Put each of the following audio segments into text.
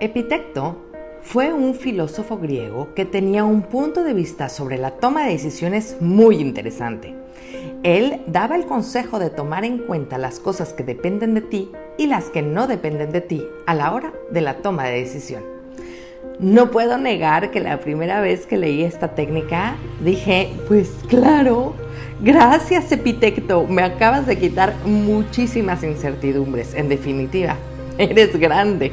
Epitecto fue un filósofo griego que tenía un punto de vista sobre la toma de decisiones muy interesante. Él daba el consejo de tomar en cuenta las cosas que dependen de ti y las que no dependen de ti a la hora de la toma de decisión. No puedo negar que la primera vez que leí esta técnica dije, pues claro, gracias Epitecto, me acabas de quitar muchísimas incertidumbres, en definitiva, eres grande.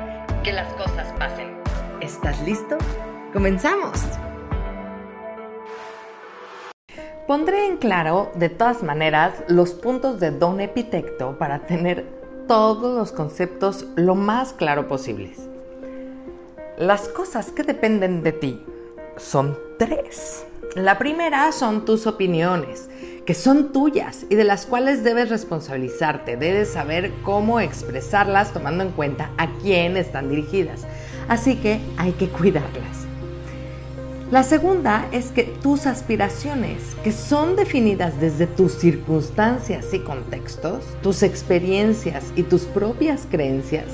que las cosas pasen. ¿Estás listo? ¡Comenzamos! Pondré en claro, de todas maneras, los puntos de Don Epitecto para tener todos los conceptos lo más claro posibles. Las cosas que dependen de ti son tres. La primera son tus opiniones, que son tuyas y de las cuales debes responsabilizarte. Debes saber cómo expresarlas tomando en cuenta a quién están dirigidas. Así que hay que cuidarlas. La segunda es que tus aspiraciones, que son definidas desde tus circunstancias y contextos, tus experiencias y tus propias creencias,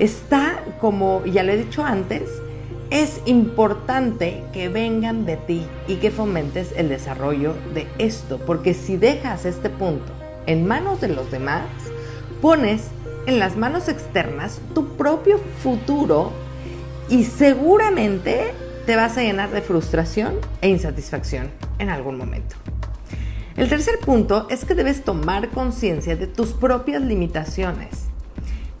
está, como ya le he dicho antes, es importante que vengan de ti y que fomentes el desarrollo de esto, porque si dejas este punto en manos de los demás, pones en las manos externas tu propio futuro y seguramente te vas a llenar de frustración e insatisfacción en algún momento. El tercer punto es que debes tomar conciencia de tus propias limitaciones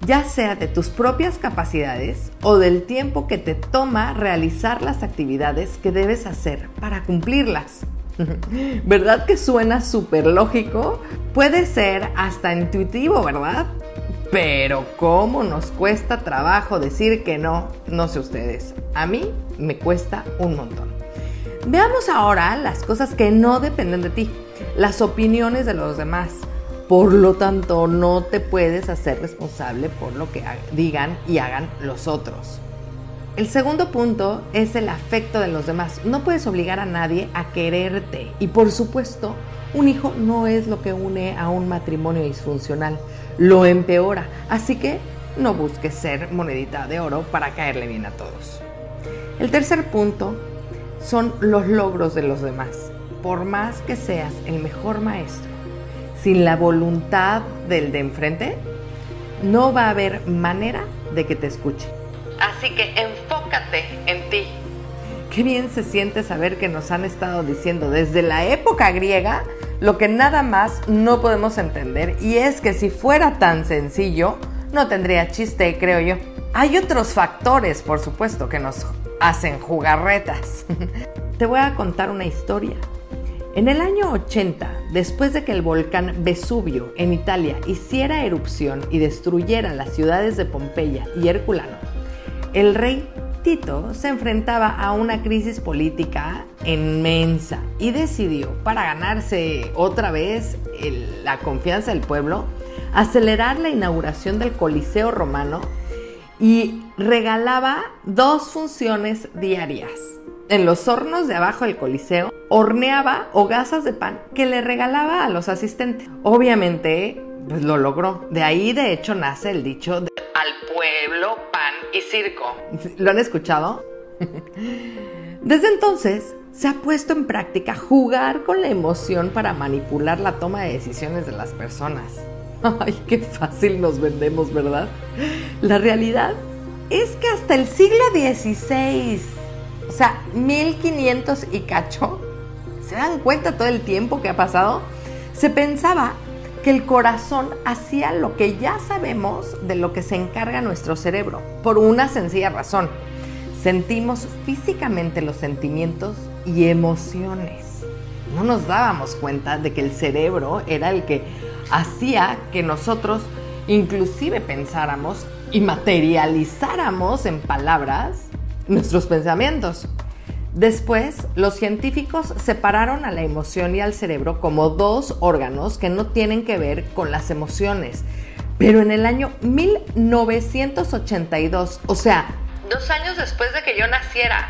ya sea de tus propias capacidades o del tiempo que te toma realizar las actividades que debes hacer para cumplirlas. ¿Verdad que suena súper lógico? Puede ser hasta intuitivo, ¿verdad? Pero cómo nos cuesta trabajo decir que no, no sé ustedes. A mí me cuesta un montón. Veamos ahora las cosas que no dependen de ti, las opiniones de los demás por lo tanto, no te puedes hacer responsable por lo que digan y hagan los otros. El segundo punto es el afecto de los demás. No puedes obligar a nadie a quererte. Y por supuesto, un hijo no es lo que une a un matrimonio disfuncional. Lo empeora. Así que no busques ser monedita de oro para caerle bien a todos. El tercer punto son los logros de los demás. Por más que seas el mejor maestro, sin la voluntad del de enfrente, no va a haber manera de que te escuche. Así que enfócate en ti. Qué bien se siente saber que nos han estado diciendo desde la época griega lo que nada más no podemos entender y es que si fuera tan sencillo, no tendría chiste, creo yo. Hay otros factores, por supuesto, que nos hacen jugarretas. Te voy a contar una historia en el año 80, después de que el volcán Vesubio en Italia hiciera erupción y destruyera las ciudades de Pompeya y Herculano, el rey Tito se enfrentaba a una crisis política inmensa y decidió, para ganarse otra vez la confianza del pueblo, acelerar la inauguración del Coliseo romano y regalaba dos funciones diarias en los hornos de abajo del Coliseo, horneaba hogazas de pan que le regalaba a los asistentes. Obviamente, pues lo logró. De ahí, de hecho, nace el dicho de, al pueblo, pan y circo. ¿Lo han escuchado? Desde entonces, se ha puesto en práctica jugar con la emoción para manipular la toma de decisiones de las personas. Ay, qué fácil nos vendemos, ¿verdad? La realidad es que hasta el siglo XVI o sea, 1500 y cacho. ¿Se dan cuenta todo el tiempo que ha pasado? Se pensaba que el corazón hacía lo que ya sabemos de lo que se encarga nuestro cerebro, por una sencilla razón. Sentimos físicamente los sentimientos y emociones. No nos dábamos cuenta de que el cerebro era el que hacía que nosotros inclusive pensáramos y materializáramos en palabras nuestros pensamientos. Después, los científicos separaron a la emoción y al cerebro como dos órganos que no tienen que ver con las emociones. Pero en el año 1982, o sea, dos años después de que yo naciera,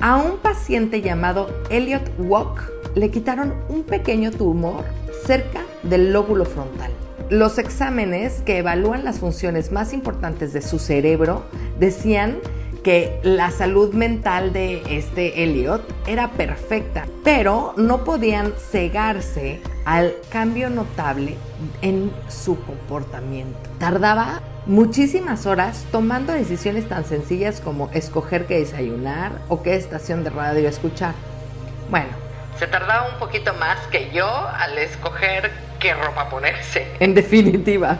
a un paciente llamado Elliot Walk le quitaron un pequeño tumor cerca del lóbulo frontal. Los exámenes que evalúan las funciones más importantes de su cerebro decían que la salud mental de este Elliot era perfecta, pero no podían cegarse al cambio notable en su comportamiento. Tardaba muchísimas horas tomando decisiones tan sencillas como escoger qué desayunar o qué estación de radio escuchar. Bueno, se tardaba un poquito más que yo al escoger qué ropa ponerse. En definitiva.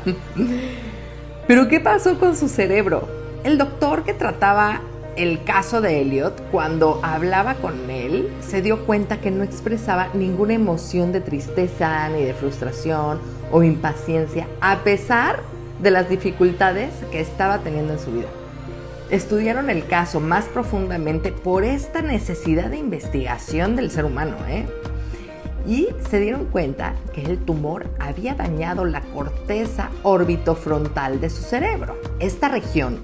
Pero ¿qué pasó con su cerebro? El doctor que trataba el caso de Elliot, cuando hablaba con él, se dio cuenta que no expresaba ninguna emoción de tristeza, ni de frustración o impaciencia, a pesar de las dificultades que estaba teniendo en su vida. Estudiaron el caso más profundamente por esta necesidad de investigación del ser humano, ¿eh? Y se dieron cuenta que el tumor había dañado la corteza orbitofrontal de su cerebro. Esta región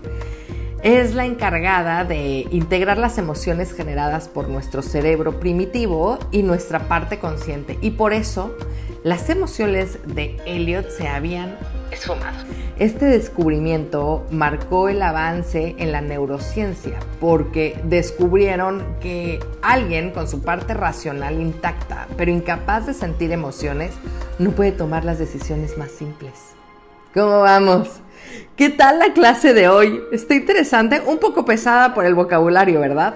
es la encargada de integrar las emociones generadas por nuestro cerebro primitivo y nuestra parte consciente. Y por eso las emociones de Elliot se habían esfumado. Este descubrimiento marcó el avance en la neurociencia porque descubrieron que alguien con su parte racional intacta, pero incapaz de sentir emociones, no puede tomar las decisiones más simples. ¿Cómo vamos? ¿Qué tal la clase de hoy? Está interesante, un poco pesada por el vocabulario, ¿verdad?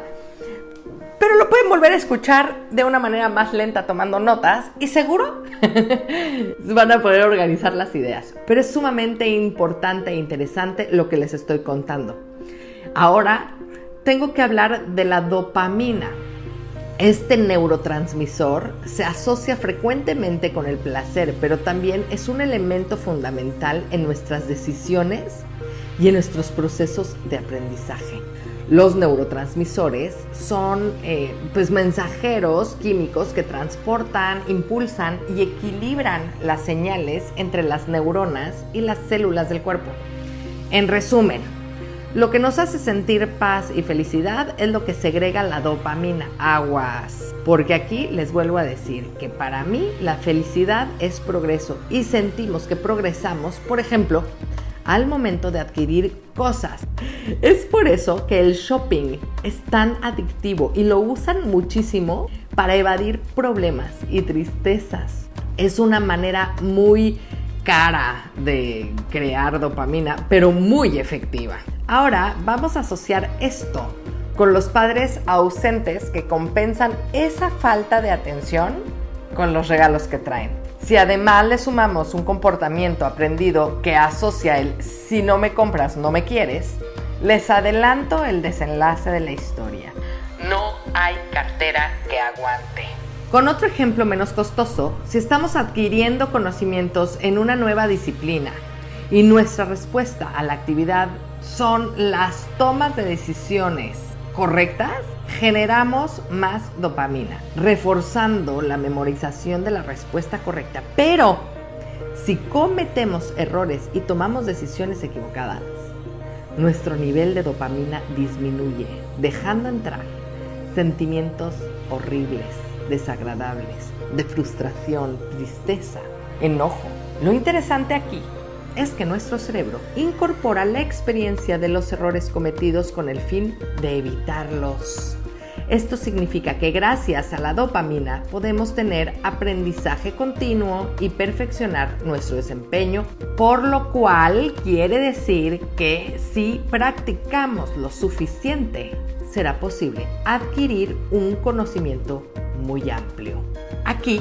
Pero lo pueden volver a escuchar de una manera más lenta tomando notas y seguro van a poder organizar las ideas. Pero es sumamente importante e interesante lo que les estoy contando. Ahora tengo que hablar de la dopamina. Este neurotransmisor se asocia frecuentemente con el placer, pero también es un elemento fundamental en nuestras decisiones y en nuestros procesos de aprendizaje. Los neurotransmisores son eh, pues mensajeros químicos que transportan, impulsan y equilibran las señales entre las neuronas y las células del cuerpo. En resumen, lo que nos hace sentir paz y felicidad es lo que segrega la dopamina, aguas. Porque aquí les vuelvo a decir que para mí la felicidad es progreso y sentimos que progresamos, por ejemplo, al momento de adquirir cosas. Es por eso que el shopping es tan adictivo y lo usan muchísimo para evadir problemas y tristezas. Es una manera muy cara de crear dopamina, pero muy efectiva. Ahora vamos a asociar esto con los padres ausentes que compensan esa falta de atención con los regalos que traen. Si además le sumamos un comportamiento aprendido que asocia el si no me compras no me quieres, les adelanto el desenlace de la historia. No hay cartera que aguante. Con otro ejemplo menos costoso, si estamos adquiriendo conocimientos en una nueva disciplina y nuestra respuesta a la actividad son las tomas de decisiones correctas, generamos más dopamina, reforzando la memorización de la respuesta correcta. Pero si cometemos errores y tomamos decisiones equivocadas, nuestro nivel de dopamina disminuye, dejando entrar sentimientos horribles, desagradables, de frustración, tristeza, enojo. Lo interesante aquí es que nuestro cerebro incorpora la experiencia de los errores cometidos con el fin de evitarlos. Esto significa que gracias a la dopamina podemos tener aprendizaje continuo y perfeccionar nuestro desempeño, por lo cual quiere decir que si practicamos lo suficiente, será posible adquirir un conocimiento muy amplio. Aquí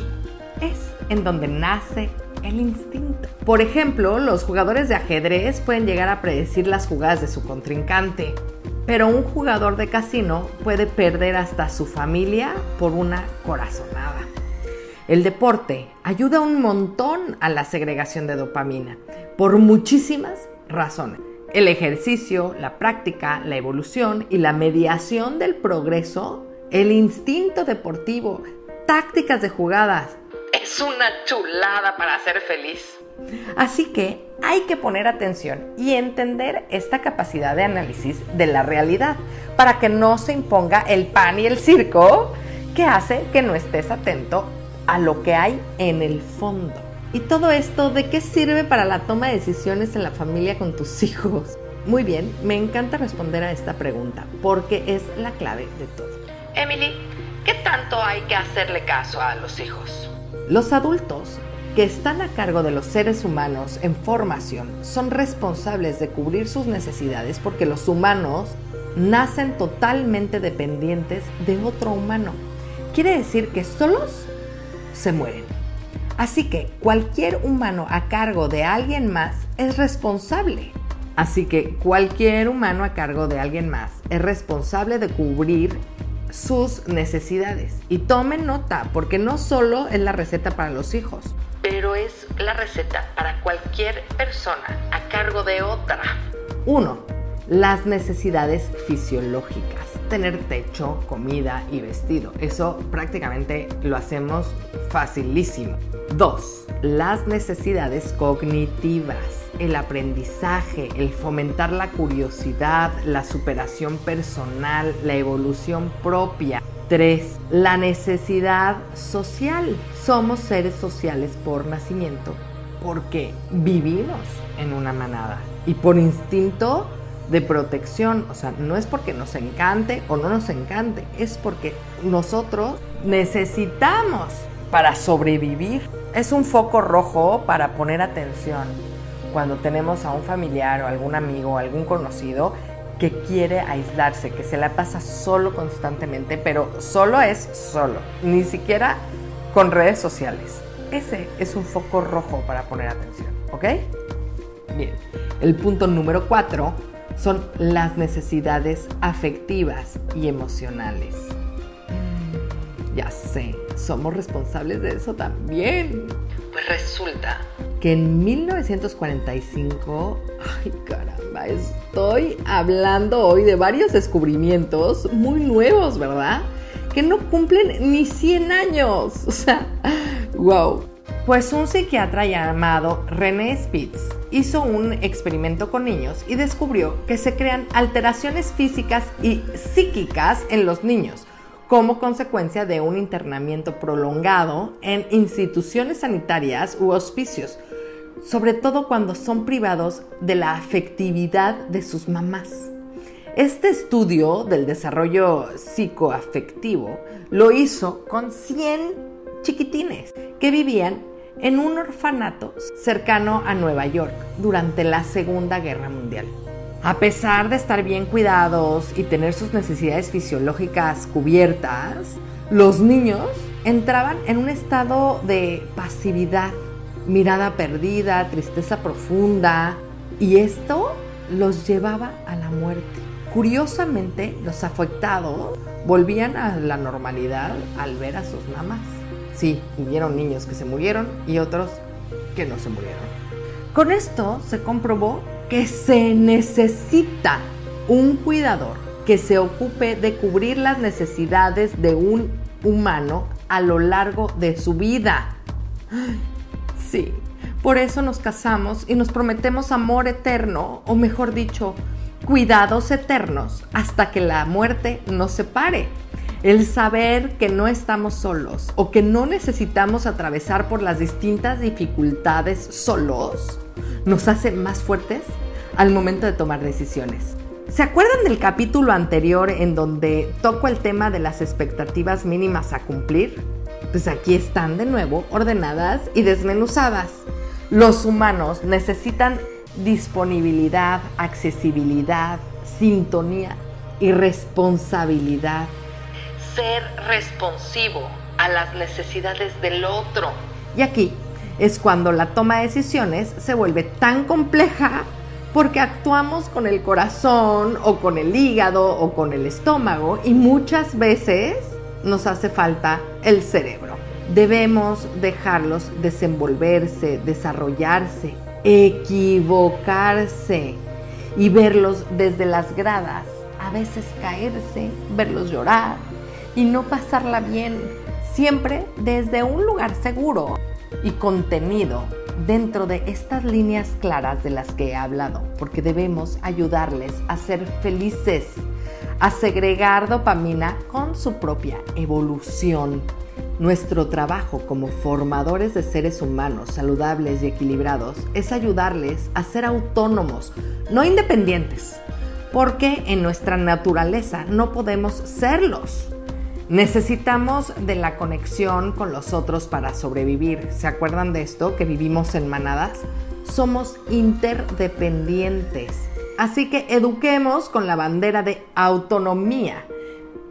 es en donde nace el instinto. Por ejemplo, los jugadores de ajedrez pueden llegar a predecir las jugadas de su contrincante, pero un jugador de casino puede perder hasta su familia por una corazonada. El deporte ayuda un montón a la segregación de dopamina por muchísimas razones. El ejercicio, la práctica, la evolución y la mediación del progreso, el instinto deportivo, tácticas de jugadas. Es una chulada para ser feliz. Así que hay que poner atención y entender esta capacidad de análisis de la realidad para que no se imponga el pan y el circo que hace que no estés atento a lo que hay en el fondo. ¿Y todo esto de qué sirve para la toma de decisiones en la familia con tus hijos? Muy bien, me encanta responder a esta pregunta porque es la clave de todo. Emily, ¿qué tanto hay que hacerle caso a los hijos? Los adultos que están a cargo de los seres humanos en formación son responsables de cubrir sus necesidades porque los humanos nacen totalmente dependientes de otro humano. Quiere decir que solos se mueren. Así que cualquier humano a cargo de alguien más es responsable. Así que cualquier humano a cargo de alguien más es responsable de cubrir sus necesidades. Y tomen nota, porque no solo es la receta para los hijos, pero es la receta para cualquier persona a cargo de otra. 1. Las necesidades fisiológicas. Tener techo, comida y vestido. Eso prácticamente lo hacemos facilísimo. 2. Las necesidades cognitivas. El aprendizaje, el fomentar la curiosidad, la superación personal, la evolución propia. 3. La necesidad social. Somos seres sociales por nacimiento porque vivimos en una manada y por instinto de protección. O sea, no es porque nos encante o no nos encante, es porque nosotros necesitamos para sobrevivir. Es un foco rojo para poner atención cuando tenemos a un familiar o algún amigo o algún conocido que quiere aislarse, que se la pasa solo constantemente, pero solo es solo, ni siquiera con redes sociales. Ese es un foco rojo para poner atención, ¿ok? Bien, el punto número cuatro son las necesidades afectivas y emocionales. Ya sé, somos responsables de eso también. Pues resulta que en 1945, ay caramba, estoy hablando hoy de varios descubrimientos muy nuevos, ¿verdad? Que no cumplen ni 100 años. O sea, wow. Pues un psiquiatra llamado René Spitz hizo un experimento con niños y descubrió que se crean alteraciones físicas y psíquicas en los niños como consecuencia de un internamiento prolongado en instituciones sanitarias u hospicios, sobre todo cuando son privados de la afectividad de sus mamás. Este estudio del desarrollo psicoafectivo lo hizo con 100 chiquitines que vivían en un orfanato cercano a Nueva York durante la Segunda Guerra Mundial. A pesar de estar bien cuidados y tener sus necesidades fisiológicas cubiertas, los niños entraban en un estado de pasividad, mirada perdida, tristeza profunda, y esto los llevaba a la muerte. Curiosamente, los afectados volvían a la normalidad al ver a sus mamás. Sí, hubieron niños que se murieron y otros que no se murieron. Con esto se comprobó que se necesita un cuidador que se ocupe de cubrir las necesidades de un humano a lo largo de su vida. Sí, por eso nos casamos y nos prometemos amor eterno, o mejor dicho, cuidados eternos, hasta que la muerte nos separe. El saber que no estamos solos o que no necesitamos atravesar por las distintas dificultades solos nos hace más fuertes al momento de tomar decisiones. ¿Se acuerdan del capítulo anterior en donde toco el tema de las expectativas mínimas a cumplir? Pues aquí están de nuevo ordenadas y desmenuzadas. Los humanos necesitan disponibilidad, accesibilidad, sintonía y responsabilidad ser responsivo a las necesidades del otro. Y aquí es cuando la toma de decisiones se vuelve tan compleja porque actuamos con el corazón o con el hígado o con el estómago y muchas veces nos hace falta el cerebro. Debemos dejarlos desenvolverse, desarrollarse, equivocarse y verlos desde las gradas, a veces caerse, verlos llorar y no pasarla bien, siempre desde un lugar seguro y contenido dentro de estas líneas claras de las que he hablado, porque debemos ayudarles a ser felices, a segregar dopamina con su propia evolución. Nuestro trabajo como formadores de seres humanos saludables y equilibrados es ayudarles a ser autónomos, no independientes, porque en nuestra naturaleza no podemos serlos. Necesitamos de la conexión con los otros para sobrevivir. ¿Se acuerdan de esto? Que vivimos en manadas. Somos interdependientes. Así que eduquemos con la bandera de autonomía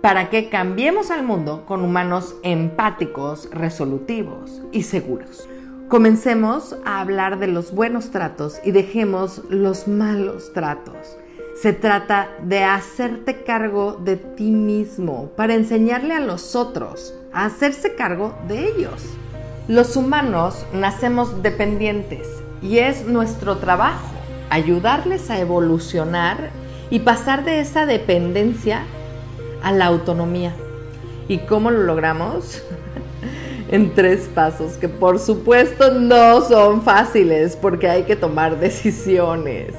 para que cambiemos al mundo con humanos empáticos, resolutivos y seguros. Comencemos a hablar de los buenos tratos y dejemos los malos tratos. Se trata de hacerte cargo de ti mismo para enseñarle a los otros a hacerse cargo de ellos. Los humanos nacemos dependientes y es nuestro trabajo ayudarles a evolucionar y pasar de esa dependencia a la autonomía. ¿Y cómo lo logramos? en tres pasos que por supuesto no son fáciles porque hay que tomar decisiones.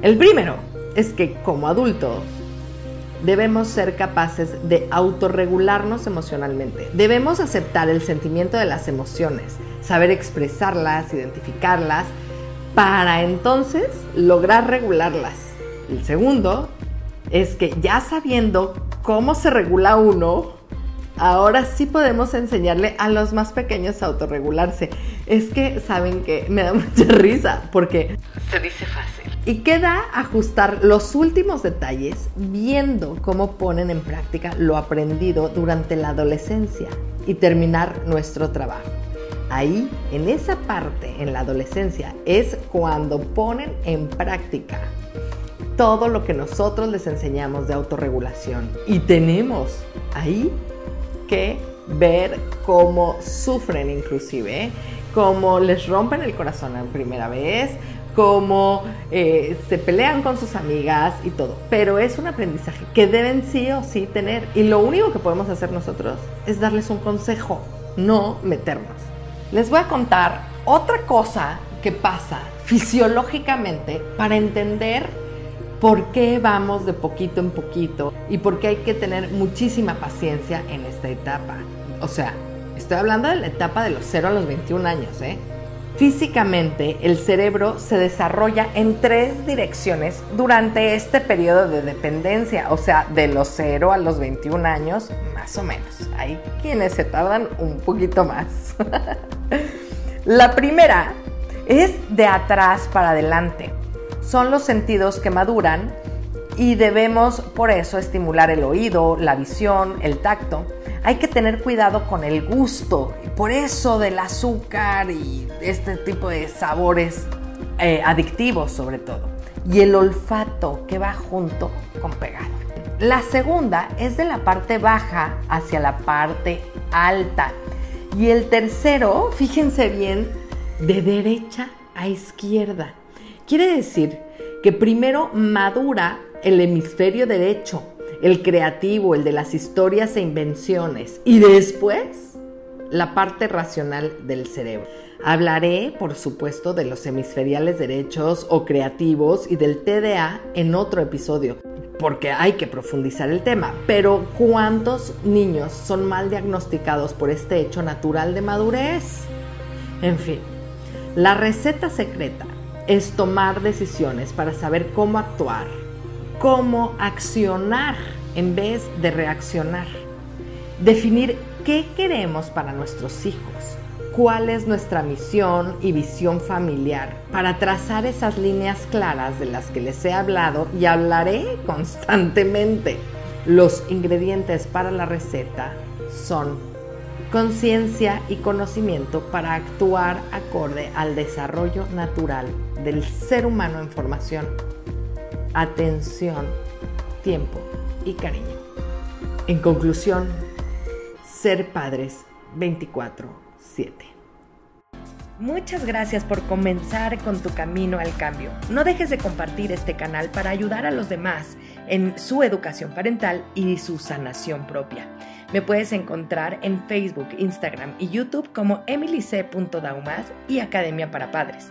El primero, es que como adultos debemos ser capaces de autorregularnos emocionalmente. Debemos aceptar el sentimiento de las emociones, saber expresarlas, identificarlas, para entonces lograr regularlas. El segundo es que ya sabiendo cómo se regula uno, ahora sí podemos enseñarle a los más pequeños a autorregularse. Es que saben que me da mucha risa porque se dice fácil y queda ajustar los últimos detalles viendo cómo ponen en práctica lo aprendido durante la adolescencia y terminar nuestro trabajo. Ahí, en esa parte, en la adolescencia, es cuando ponen en práctica todo lo que nosotros les enseñamos de autorregulación. Y tenemos ahí que ver cómo sufren inclusive, ¿eh? Cómo les rompen el corazón la primera vez, cómo eh, se pelean con sus amigas y todo. Pero es un aprendizaje que deben sí o sí tener. Y lo único que podemos hacer nosotros es darles un consejo, no meternos. Les voy a contar otra cosa que pasa fisiológicamente para entender por qué vamos de poquito en poquito y por qué hay que tener muchísima paciencia en esta etapa. O sea, estoy hablando de la etapa de los 0 a los 21 años, ¿eh? Físicamente, el cerebro se desarrolla en tres direcciones durante este periodo de dependencia, o sea, de los 0 a los 21 años, más o menos. Hay quienes se tardan un poquito más. La primera es de atrás para adelante. Son los sentidos que maduran y debemos por eso estimular el oído, la visión, el tacto hay que tener cuidado con el gusto, por eso del azúcar y este tipo de sabores eh, adictivos sobre todo. Y el olfato que va junto con pegado. La segunda es de la parte baja hacia la parte alta. Y el tercero, fíjense bien, de derecha a izquierda. Quiere decir que primero madura el hemisferio derecho el creativo, el de las historias e invenciones, y después la parte racional del cerebro. Hablaré, por supuesto, de los hemisferiales derechos o creativos y del TDA en otro episodio, porque hay que profundizar el tema. Pero ¿cuántos niños son mal diagnosticados por este hecho natural de madurez? En fin, la receta secreta es tomar decisiones para saber cómo actuar cómo accionar en vez de reaccionar. Definir qué queremos para nuestros hijos, cuál es nuestra misión y visión familiar para trazar esas líneas claras de las que les he hablado y hablaré constantemente. Los ingredientes para la receta son conciencia y conocimiento para actuar acorde al desarrollo natural del ser humano en formación, atención, tiempo y cariño. En conclusión, ser padres 24/7. Muchas gracias por comenzar con tu camino al cambio. No dejes de compartir este canal para ayudar a los demás en su educación parental y su sanación propia. Me puedes encontrar en Facebook, Instagram y YouTube como emilyc.daumas y Academia para Padres.